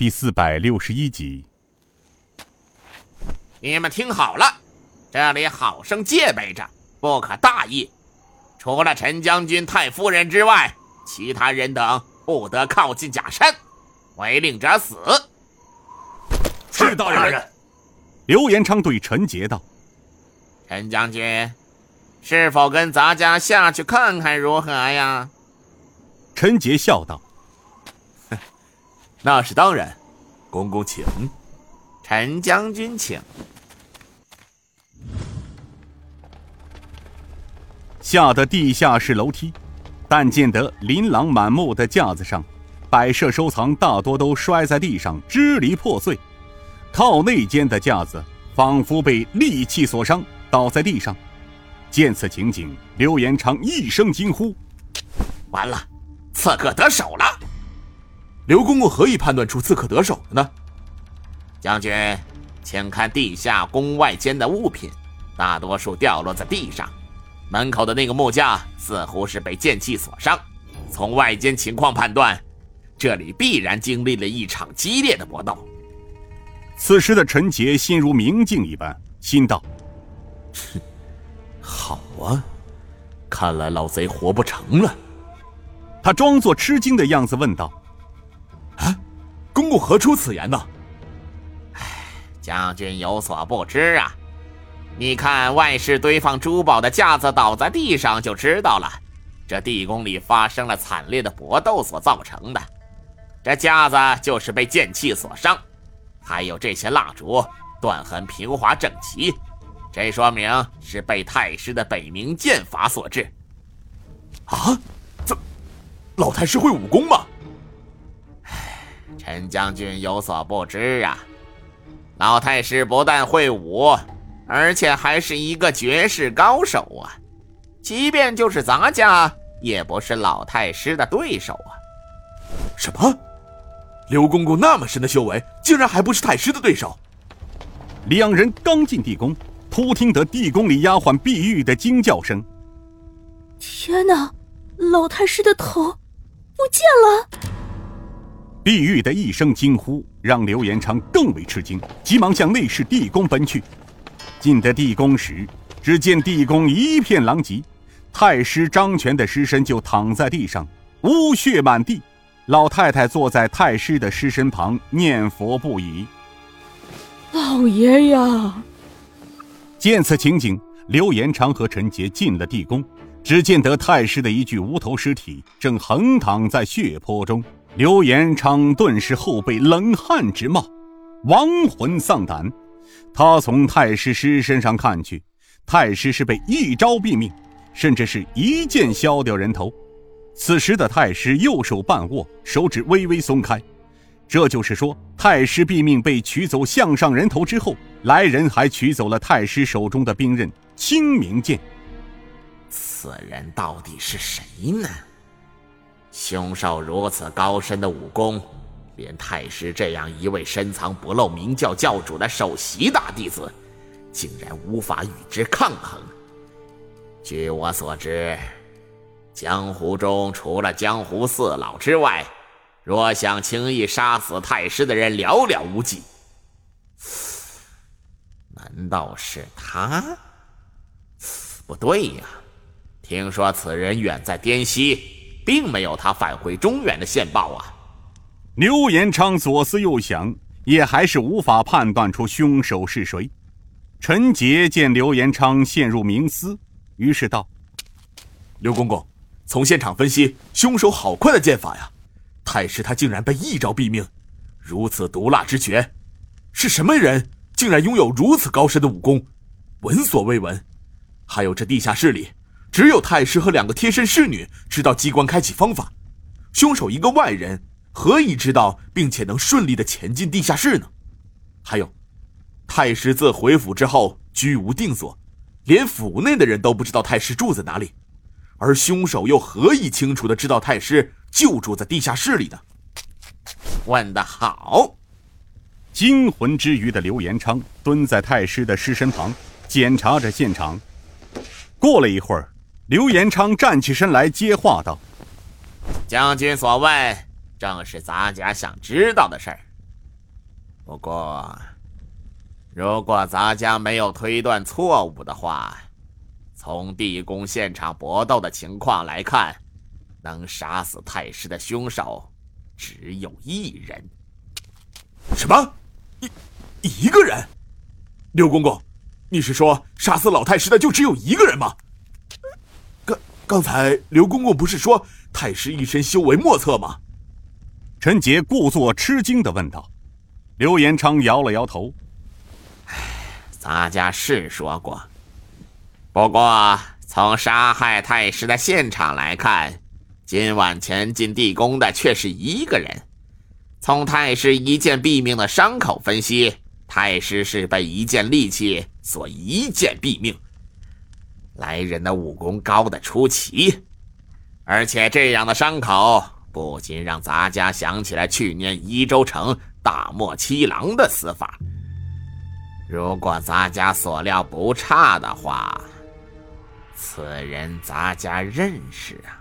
第四百六十一集。你们听好了，这里好生戒备着，不可大意。除了陈将军、太夫人之外，其他人等不得靠近假山，违令者死。是大人。刘延昌对陈杰道：“陈将军，是否跟咱家下去看看如何呀？”陈杰笑道。那是当然，公公请。陈将军请。下的地下室楼梯，但见得琳琅满目的架子上，摆设收藏大多都摔在地上，支离破碎。靠内间的架子仿佛被利器所伤，倒在地上。见此情景，刘延昌一声惊呼：“完了，刺客得手了！”刘公公何以判断出刺客得手的呢？将军，请看地下宫外间的物品，大多数掉落在地上。门口的那个木架似乎是被剑气所伤。从外间情况判断，这里必然经历了一场激烈的搏斗。此时的陈杰心如明镜一般，心道：“好啊，看来老贼活不成了。”他装作吃惊的样子问道。啊，公公何出此言呢？唉，将军有所不知啊，你看外室堆放珠宝的架子倒在地上就知道了，这地宫里发生了惨烈的搏斗所造成的。这架子就是被剑气所伤，还有这些蜡烛断痕平滑整齐，这说明是被太师的北冥剑法所致。啊，这老太师会武功吗？陈将军有所不知啊，老太师不但会武，而且还是一个绝世高手啊！即便就是咱家，也不是老太师的对手啊！什么？刘公公那么深的修为，竟然还不是太师的对手？两人刚进地宫，突听得地宫里丫鬟碧玉的惊叫声：“天哪！老太师的头不见了！”碧玉的一声惊呼，让刘延昌更为吃惊，急忙向内室地宫奔去。进得地宫时，只见地宫一片狼藉，太师张权的尸身就躺在地上，污血满地。老太太坐在太师的尸身旁念佛不已。老爷呀！见此情景，刘延昌和陈杰进了地宫，只见得太师的一具无头尸体正横躺在血泊中。刘延昌顿时后背冷汗直冒，亡魂丧胆。他从太师尸身上看去，太师是被一招毙命，甚至是一剑削掉人头。此时的太师右手半握，手指微微松开，这就是说，太师毙命被取走项上人头之后，来人还取走了太师手中的兵刃清明剑。此人到底是谁呢？凶手如此高深的武功，连太师这样一位深藏不露明教教主的首席大弟子，竟然无法与之抗衡。据我所知，江湖中除了江湖四老之外，若想轻易杀死太师的人寥寥无几。难道是他？不对呀，听说此人远在滇西。并没有他返回中原的线报啊！刘延昌左思右想，也还是无法判断出凶手是谁。陈杰见刘延昌陷入冥思，于是道：“刘公公，从现场分析，凶手好快的剑法呀！太师他竟然被一招毙命，如此毒辣之绝，是什么人竟然拥有如此高深的武功？闻所未闻。还有这地下室里……”只有太师和两个贴身侍女知道机关开启方法，凶手一个外人何以知道并且能顺利的潜进地下室呢？还有，太师自回府之后居无定所，连府内的人都不知道太师住在哪里，而凶手又何以清楚的知道太师就住在地下室里呢？问得好！惊魂之余的刘延昌蹲在太师的尸身旁，检查着现场。过了一会儿。刘延昌站起身来接话道：“将军所问，正是咱家想知道的事儿。不过，如果咱家没有推断错误的话，从地宫现场搏斗的情况来看，能杀死太师的凶手只有一人。什么？一一个人？刘公公，你是说杀死老太师的就只有一个人吗？刚刚才刘公公不是说太师一身修为莫测吗？陈杰故作吃惊的问道。刘延昌摇了摇头：“哎，咱家是说过，不过从杀害太师的现场来看，今晚前进地宫的却是一个人。从太师一剑毙命的伤口分析，太师是被一件利器所一剑毙命。来人的武功高的出奇，而且这样的伤口不禁让咱家想起来去年宜州城。”大漠七郎的死法，如果咱家所料不差的话，此人咱家认识啊。